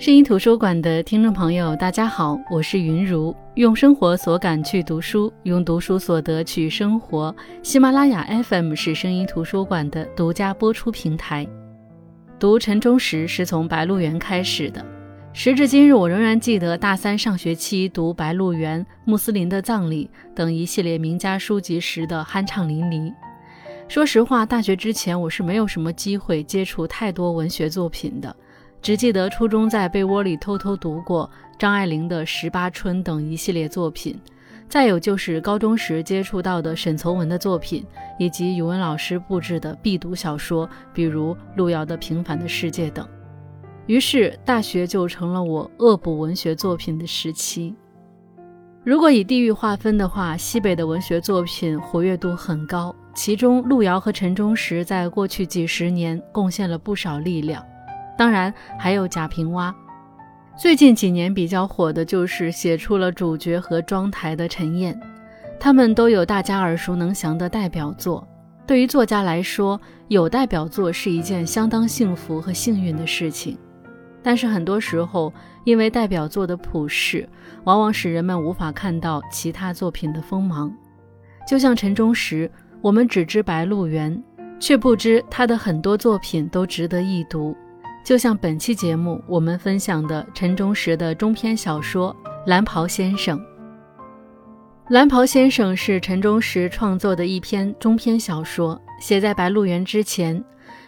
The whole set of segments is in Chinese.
声音图书馆的听众朋友，大家好，我是云如，用生活所感去读书，用读书所得去生活。喜马拉雅 FM 是声音图书馆的独家播出平台。读陈忠实是从《白鹿原》开始的，时至今日，我仍然记得大三上学期读《白鹿原》《穆斯林的葬礼》等一系列名家书籍时的酣畅淋漓。说实话，大学之前我是没有什么机会接触太多文学作品的。只记得初中在被窝里偷偷读过张爱玲的《十八春》等一系列作品，再有就是高中时接触到的沈从文的作品，以及语文老师布置的必读小说，比如路遥的《平凡的世界》等。于是大学就成了我恶补文学作品的时期。如果以地域划分的话，西北的文学作品活跃度很高，其中路遥和陈忠实在过去几十年贡献了不少力量。当然还有贾平凹，最近几年比较火的就是写出了主角和妆台的陈燕，他们都有大家耳熟能详的代表作。对于作家来说，有代表作是一件相当幸福和幸运的事情。但是很多时候，因为代表作的普世，往往使人们无法看到其他作品的锋芒。就像陈忠实，我们只知《白鹿原》，却不知他的很多作品都值得一读。就像本期节目我们分享的陈忠实的中篇小说《蓝袍先生》。《蓝袍先生》是陈忠实创作的一篇中篇小说，写在《白鹿原》之前。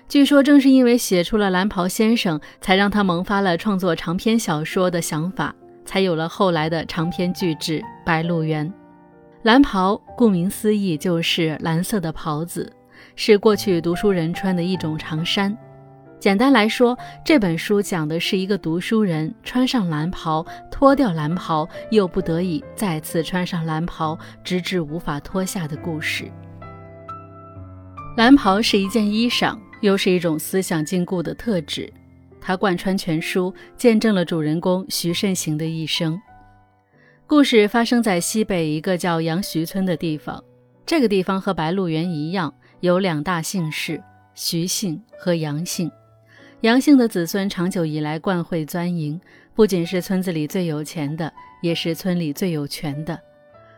据说正是因为写出了《蓝袍先生》，才让他萌发了创作长篇小说的想法，才有了后来的长篇巨制《白鹿原》。蓝袍顾名思义就是蓝色的袍子，是过去读书人穿的一种长衫。简单来说，这本书讲的是一个读书人穿上蓝袍，脱掉蓝袍，又不得已再次穿上蓝袍，直至无法脱下的故事。蓝袍是一件衣裳，又是一种思想禁锢的特质，它贯穿全书，见证了主人公徐慎行的一生。故事发生在西北一个叫杨徐村的地方，这个地方和白鹿原一样，有两大姓氏：徐姓和杨姓。杨姓的子孙长久以来惯会钻营，不仅是村子里最有钱的，也是村里最有权的。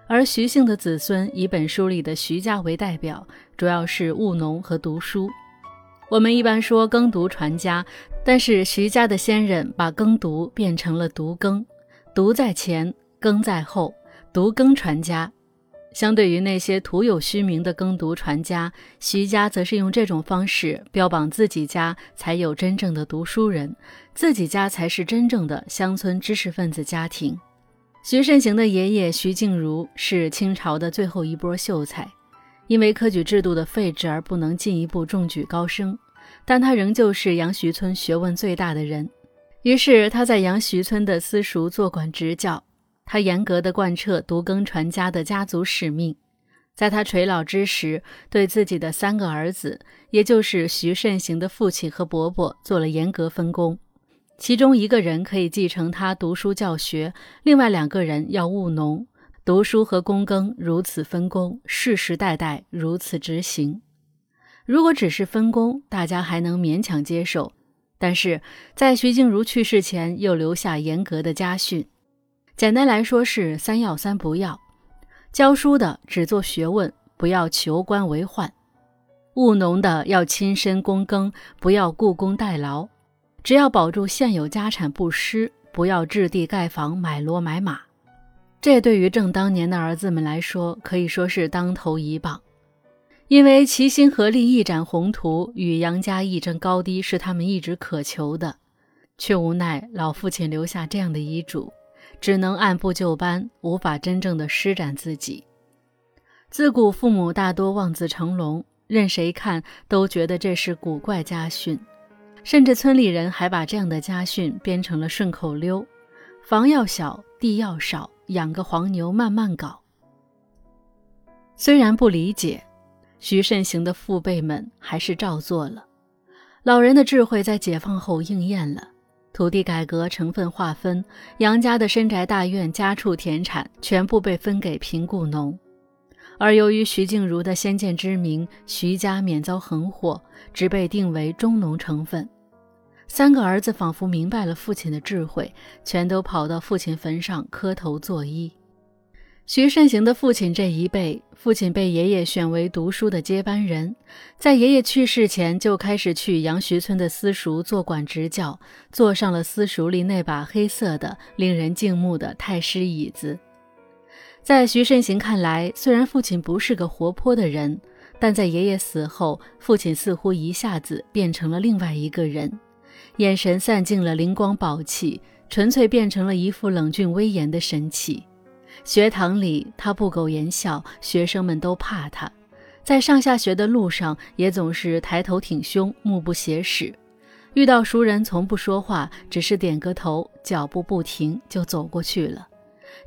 而徐姓的子孙以本书里的徐家为代表，主要是务农和读书。我们一般说耕读传家，但是徐家的先人把耕读变成了读耕，读在前，耕在后，读耕传家。相对于那些徒有虚名的耕读传家，徐家则是用这种方式标榜自己家才有真正的读书人，自己家才是真正的乡村知识分子家庭。徐慎行的爷爷徐静茹是清朝的最后一波秀才，因为科举制度的废止而不能进一步中举高升，但他仍旧是杨徐村学问最大的人。于是他在杨徐村的私塾做管执教。他严格的贯彻独耕传家的家族使命，在他垂老之时，对自己的三个儿子，也就是徐慎行的父亲和伯伯，做了严格分工。其中一个人可以继承他读书教学，另外两个人要务农。读书和躬耕如此分工，世世代代如此执行。如果只是分工，大家还能勉强接受；但是在徐静茹去世前，又留下严格的家训。简单来说是三要三不要：教书的只做学问，不要求官为患；务农的要亲身躬耕，不要雇工代劳；只要保住现有家产不失，不要置地盖房、买骡买马。这对于正当年的儿子们来说，可以说是当头一棒，因为齐心合力一展宏图，与杨家一争高低，是他们一直渴求的，却无奈老父亲留下这样的遗嘱。只能按部就班，无法真正的施展自己。自古父母大多望子成龙，任谁看都觉得这是古怪家训，甚至村里人还把这样的家训编成了顺口溜：房要小，地要少，养个黄牛慢慢搞。虽然不理解，徐慎行的父辈们还是照做了。老人的智慧在解放后应验了。土地改革成分划分，杨家的深宅大院、家畜田产全部被分给贫雇农，而由于徐静茹的先见之明，徐家免遭横祸，只被定为中农成分。三个儿子仿佛明白了父亲的智慧，全都跑到父亲坟上磕头作揖。徐慎行的父亲这一辈，父亲被爷爷选为读书的接班人，在爷爷去世前就开始去杨徐村的私塾做管执教，坐上了私塾里那把黑色的、令人敬慕的太师椅子。在徐慎行看来，虽然父亲不是个活泼的人，但在爷爷死后，父亲似乎一下子变成了另外一个人，眼神散尽了灵光宝气，纯粹变成了一副冷峻威严的神气。学堂里，他不苟言笑，学生们都怕他；在上下学的路上，也总是抬头挺胸，目不斜视。遇到熟人，从不说话，只是点个头，脚步不停就走过去了。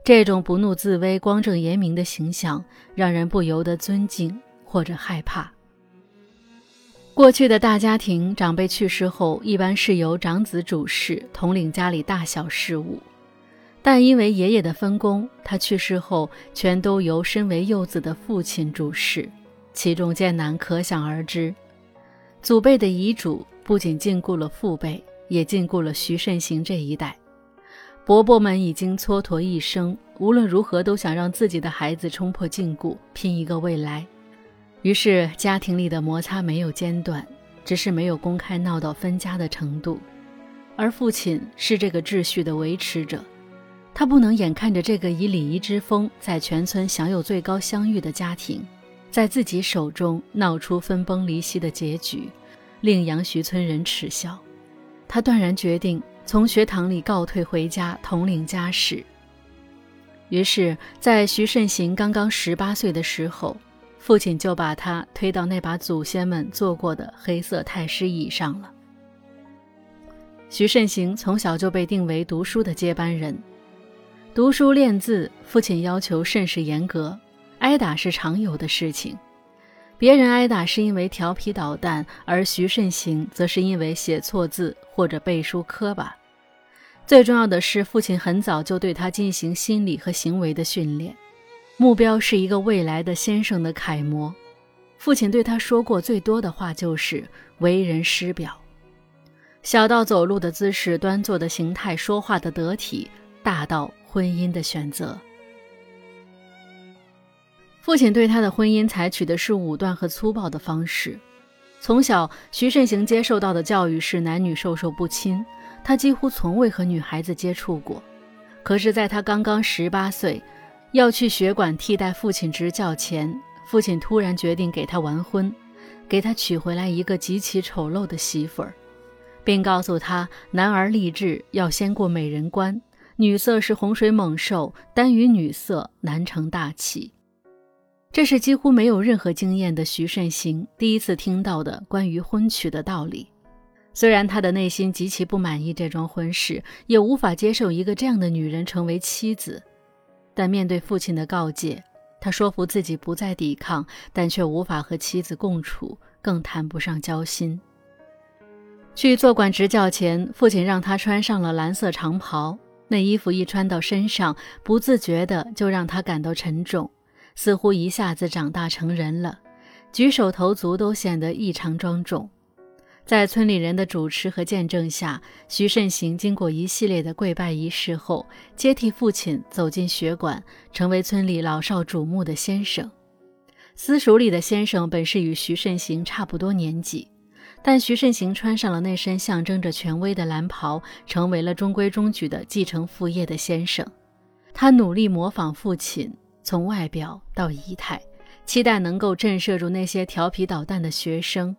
这种不怒自威、光正严明的形象，让人不由得尊敬或者害怕。过去的大家庭，长辈去世后，一般是由长子主事，统领家里大小事务。但因为爷爷的分工，他去世后全都由身为幼子的父亲主事，其中艰难可想而知。祖辈的遗嘱不仅禁锢了父辈，也禁锢了徐慎行这一代。伯伯们已经蹉跎一生，无论如何都想让自己的孩子冲破禁锢，拼一个未来。于是家庭里的摩擦没有间断，只是没有公开闹到分家的程度。而父亲是这个秩序的维持者。他不能眼看着这个以礼仪之风在全村享有最高相誉的家庭，在自己手中闹出分崩离析的结局，令杨徐村人耻笑。他断然决定从学堂里告退回家，统领家事。于是，在徐慎行刚刚十八岁的时候，父亲就把他推到那把祖先们坐过的黑色太师椅上了。徐慎行从小就被定为读书的接班人。读书练字，父亲要求甚是严格，挨打是常有的事情。别人挨打是因为调皮捣蛋，而徐慎行则是因为写错字或者背书磕巴。最重要的是，父亲很早就对他进行心理和行为的训练，目标是一个未来的先生的楷模。父亲对他说过最多的话就是“为人师表”，小到走路的姿势、端坐的形态、说话的得体，大到。婚姻的选择，父亲对他的婚姻采取的是武断和粗暴的方式。从小，徐慎行接受到的教育是男女授受不亲，他几乎从未和女孩子接触过。可是，在他刚刚十八岁，要去学馆替代父亲执教前，父亲突然决定给他完婚，给他娶回来一个极其丑陋的媳妇儿，并告诉他，男儿立志要先过美人关。女色是洪水猛兽，单于女色难成大器。这是几乎没有任何经验的徐慎行第一次听到的关于婚娶的道理。虽然他的内心极其不满意这桩婚事，也无法接受一个这样的女人成为妻子，但面对父亲的告诫，他说服自己不再抵抗，但却无法和妻子共处，更谈不上交心。去做管执教前，父亲让他穿上了蓝色长袍。那衣服一穿到身上，不自觉的就让他感到沉重，似乎一下子长大成人了，举手投足都显得异常庄重。在村里人的主持和见证下，徐慎行经过一系列的跪拜仪式后，接替父亲走进学馆，成为村里老少瞩目的先生。私塾里的先生本是与徐慎行差不多年纪。但徐慎行穿上了那身象征着权威的蓝袍，成为了中规中矩的继承父业的先生。他努力模仿父亲，从外表到仪态，期待能够震慑住那些调皮捣蛋的学生。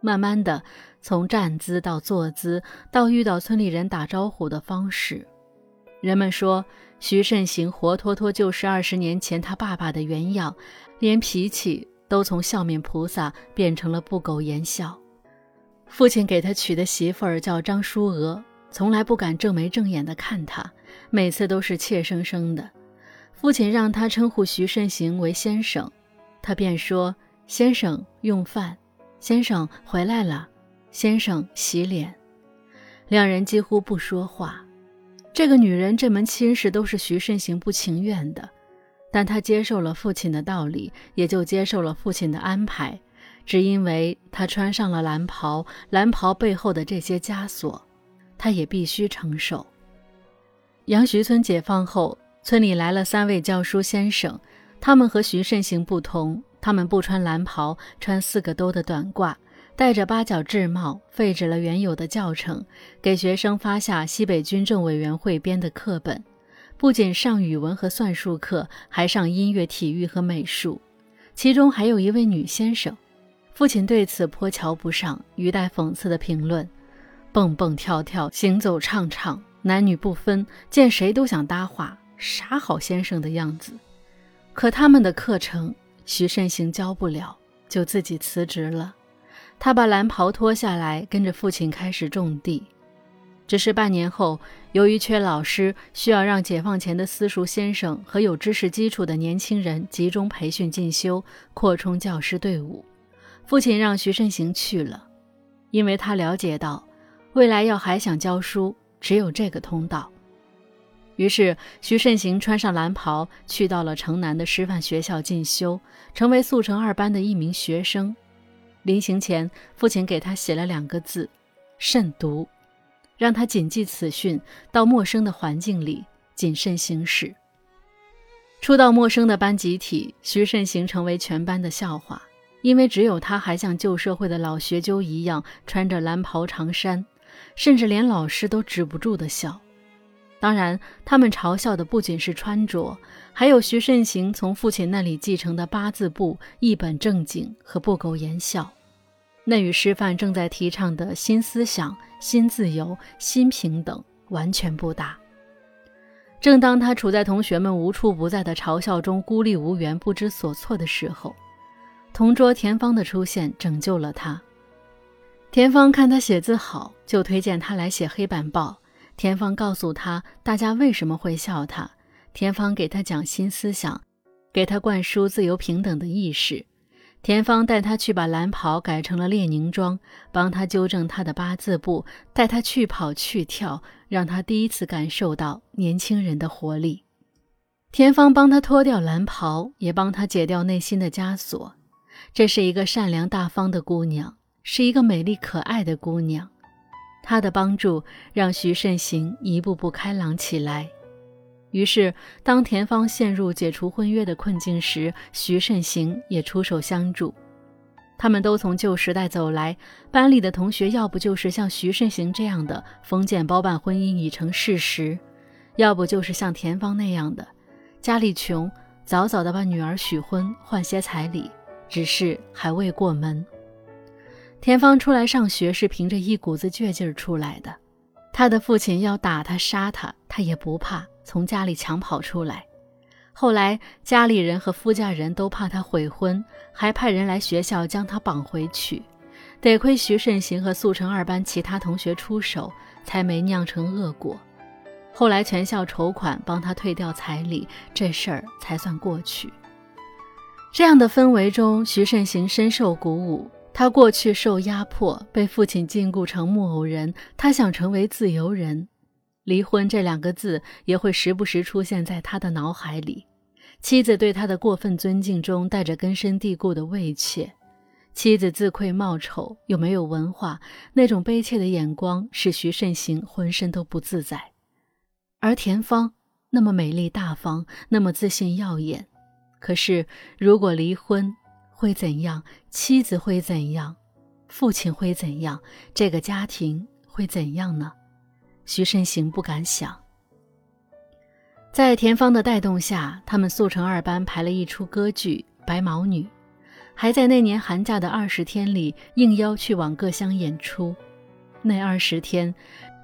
慢慢的，从站姿到坐姿，到遇到村里人打招呼的方式，人们说徐慎行活脱脱就是二十年前他爸爸的原样，连脾气都从笑面菩萨变成了不苟言笑。父亲给他娶的媳妇儿叫张淑娥，从来不敢正眉正眼的看他，每次都是怯生生的。父亲让他称呼徐慎行为先生，他便说：“先生用饭，先生回来了，先生洗脸。”两人几乎不说话。这个女人这门亲事都是徐慎行不情愿的，但他接受了父亲的道理，也就接受了父亲的安排。只因为他穿上了蓝袍，蓝袍背后的这些枷锁，他也必须承受。杨徐村解放后，村里来了三位教书先生，他们和徐慎行不同，他们不穿蓝袍，穿四个兜的短褂，戴着八角制帽，废止了原有的教程，给学生发下西北军政委员会编的课本，不仅上语文和算术课，还上音乐、体育和美术，其中还有一位女先生。父亲对此颇瞧不上，语带讽刺的评论：“蹦蹦跳跳，行走唱唱，男女不分，见谁都想搭话，啥好先生的样子。”可他们的课程，徐慎行教不了，就自己辞职了。他把蓝袍脱下来，跟着父亲开始种地。只是半年后，由于缺老师，需要让解放前的私塾先生和有知识基础的年轻人集中培训进修，扩充教师队伍。父亲让徐慎行去了，因为他了解到，未来要还想教书，只有这个通道。于是，徐慎行穿上蓝袍，去到了城南的师范学校进修，成为速成二班的一名学生。临行前，父亲给他写了两个字：“慎独”，让他谨记此训，到陌生的环境里谨慎行事。初到陌生的班集体，徐慎行成为全班的笑话。因为只有他还像旧社会的老学究一样穿着蓝袍长衫，甚至连老师都止不住的笑。当然，他们嘲笑的不仅是穿着，还有徐慎行从父亲那里继承的八字步、一本正经和不苟言笑，那与师范正在提倡的新思想、新自由、新平等完全不搭。正当他处在同学们无处不在的嘲笑中孤立无援、不知所措的时候，同桌田芳的出现拯救了他。田芳看他写字好，就推荐他来写黑板报。田芳告诉他大家为什么会笑他。田芳给他讲新思想，给他灌输自由平等的意识。田芳带他去把蓝袍改成了列宁装，帮他纠正他的八字步，带他去跑去跳，让他第一次感受到年轻人的活力。田芳帮他脱掉蓝袍，也帮他解掉内心的枷锁。这是一个善良大方的姑娘，是一个美丽可爱的姑娘。她的帮助让徐慎行一步步开朗起来。于是，当田芳陷入解除婚约的困境时，徐慎行也出手相助。他们都从旧时代走来，班里的同学要不就是像徐慎行这样的封建包办婚姻已成事实，要不就是像田芳那样的，家里穷，早早的把女儿许婚，换些彩礼。只是还未过门。田芳出来上学是凭着一股子倔劲儿出来的。他的父亲要打他、杀他，他也不怕，从家里抢跑出来。后来家里人和夫家人都怕他悔婚，还派人来学校将他绑回去。得亏徐慎行和速成二班其他同学出手，才没酿成恶果。后来全校筹款帮他退掉彩礼，这事儿才算过去。这样的氛围中，徐慎行深受鼓舞。他过去受压迫，被父亲禁锢成木偶人，他想成为自由人。离婚这两个字也会时不时出现在他的脑海里。妻子对他的过分尊敬中带着根深蒂固的畏怯。妻子自愧貌丑，又没有文化，那种悲切的眼光使徐慎行浑身都不自在。而田芳那么美丽大方，那么自信耀眼。可是，如果离婚会怎样？妻子会怎样？父亲会怎样？这个家庭会怎样呢？徐慎行不敢想。在田芳的带动下，他们速成二班排了一出歌剧《白毛女》，还在那年寒假的二十天里应邀去往各乡演出。那二十天，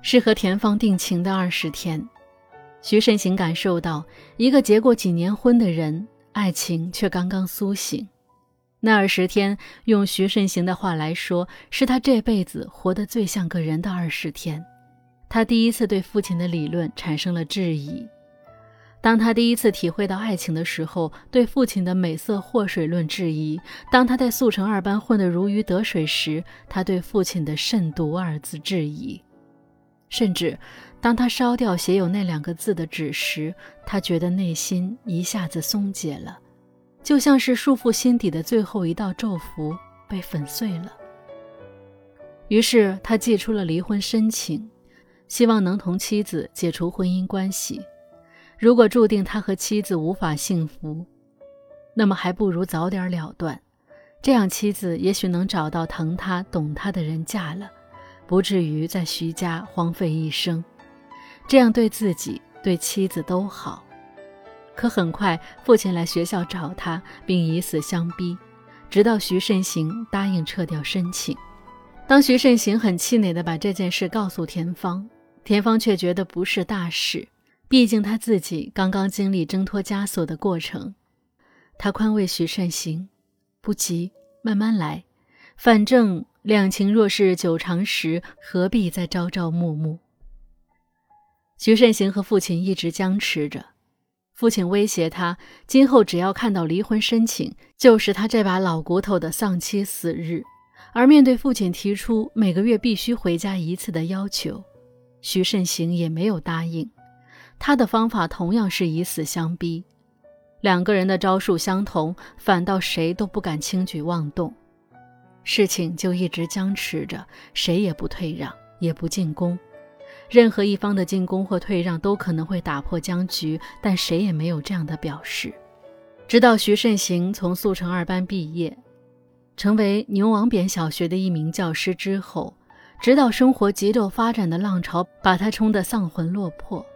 是和田芳定情的二十天。徐慎行感受到，一个结过几年婚的人。爱情却刚刚苏醒，那二十天，用徐慎行的话来说，是他这辈子活得最像个人的二十天。他第一次对父亲的理论产生了质疑。当他第一次体会到爱情的时候，对父亲的美色祸水论质疑；当他在速成二班混得如鱼得水时，他对父亲的慎独二字质疑。甚至，当他烧掉写有那两个字的纸时，他觉得内心一下子松解了，就像是束缚心底的最后一道咒符被粉碎了。于是他寄出了离婚申请，希望能同妻子解除婚姻关系。如果注定他和妻子无法幸福，那么还不如早点了断，这样妻子也许能找到疼他、懂他的人嫁了，不至于在徐家荒废一生。这样对自己、对妻子都好。可很快，父亲来学校找他，并以死相逼，直到徐慎行答应撤掉申请。当徐慎行很气馁地把这件事告诉田芳，田芳却觉得不是大事，毕竟他自己刚刚经历挣脱枷锁的过程。他宽慰徐慎行：“不急，慢慢来，反正两情若是久长时，何必再朝朝暮暮？”徐慎行和父亲一直僵持着。父亲威胁他，今后只要看到离婚申请，就是他这把老骨头的丧妻死日。而面对父亲提出每个月必须回家一次的要求，徐慎行也没有答应。他的方法同样是以死相逼，两个人的招数相同，反倒谁都不敢轻举妄动。事情就一直僵持着，谁也不退让，也不进攻。任何一方的进攻或退让都可能会打破僵局，但谁也没有这样的表示。直到徐慎行从速成二班毕业，成为牛王扁小学的一名教师之后，直到生活急骤发展的浪潮把他冲得丧魂落魄，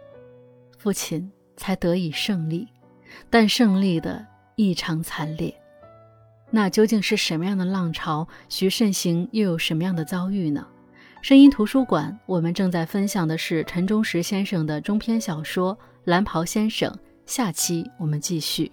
父亲才得以胜利，但胜利的异常惨烈。那究竟是什么样的浪潮？徐慎行又有什么样的遭遇呢？声音图书馆，我们正在分享的是陈忠实先生的中篇小说《蓝袍先生》，下期我们继续。